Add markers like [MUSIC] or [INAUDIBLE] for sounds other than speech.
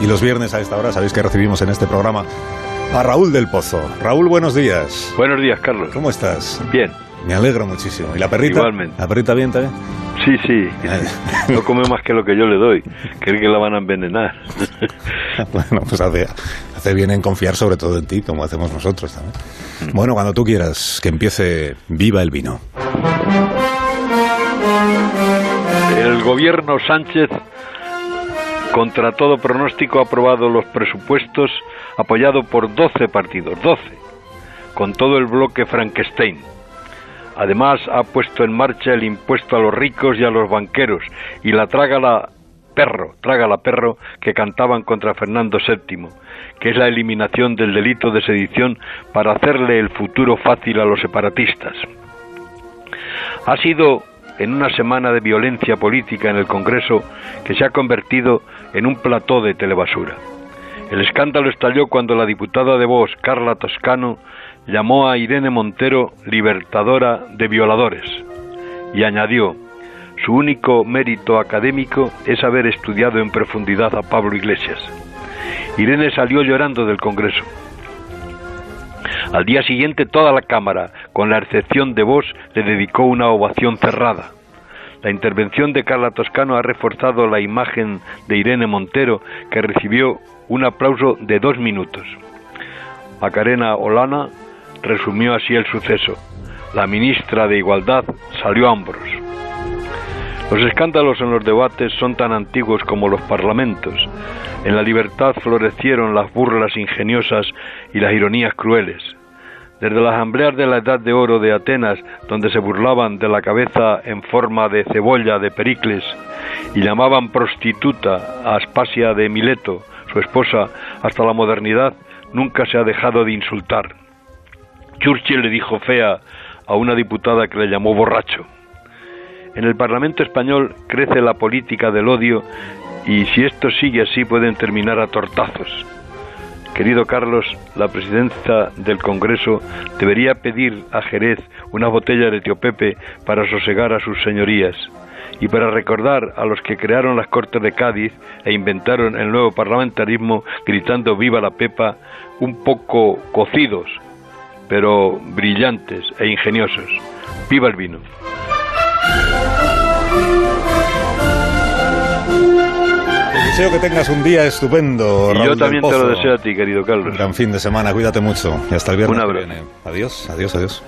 Y los viernes a esta hora sabéis que recibimos en este programa a Raúl del Pozo. Raúl, buenos días. Buenos días, Carlos. ¿Cómo estás? Bien. Me alegro muchísimo. ¿Y la perrita? Igualmente. ¿La perrita bien también? Sí, sí. [LAUGHS] No come más que lo que yo le doy. Cree que la van a envenenar. [LAUGHS] bueno, pues hace, hace bien en confiar sobre todo en ti, como hacemos nosotros también. Mm. Bueno, cuando tú quieras, que empiece Viva el Vino. El gobierno Sánchez, contra todo pronóstico, ha aprobado los presupuestos apoyado por 12 partidos, 12, con todo el bloque Frankenstein. Además, ha puesto en marcha el impuesto a los ricos y a los banqueros y la trágala perro, trágala perro que cantaban contra Fernando VII, que es la eliminación del delito de sedición para hacerle el futuro fácil a los separatistas. Ha sido en una semana de violencia política en el Congreso que se ha convertido en un plató de telebasura. El escándalo estalló cuando la diputada de Vox, Carla Toscano, llamó a Irene Montero libertadora de violadores y añadió, su único mérito académico es haber estudiado en profundidad a Pablo Iglesias. Irene salió llorando del Congreso. Al día siguiente toda la Cámara, con la excepción de Vox, le dedicó una ovación cerrada. La intervención de Carla Toscano ha reforzado la imagen de Irene Montero, que recibió un aplauso de dos minutos. Macarena Olana resumió así el suceso. La ministra de Igualdad salió a hombros. Los escándalos en los debates son tan antiguos como los parlamentos. En la libertad florecieron las burlas ingeniosas y las ironías crueles. Desde las asambleas de la Edad de Oro de Atenas, donde se burlaban de la cabeza en forma de cebolla de Pericles y llamaban prostituta a Aspasia de Mileto, su esposa, hasta la modernidad, nunca se ha dejado de insultar. Churchill le dijo fea a una diputada que le llamó borracho. En el Parlamento español crece la política del odio y si esto sigue así pueden terminar a tortazos. Querido Carlos, la presidencia del Congreso debería pedir a Jerez una botella de tío Pepe para sosegar a sus señorías y para recordar a los que crearon las Cortes de Cádiz e inventaron el nuevo parlamentarismo gritando viva la Pepa, un poco cocidos, pero brillantes e ingeniosos. Viva el vino. Deseo que tengas un día estupendo. Y Raúl yo también te lo deseo a ti, querido Carlos. Gran fin de semana, cuídate mucho. Y hasta el viernes Un que abrazo. viene. Adiós, adiós, adiós.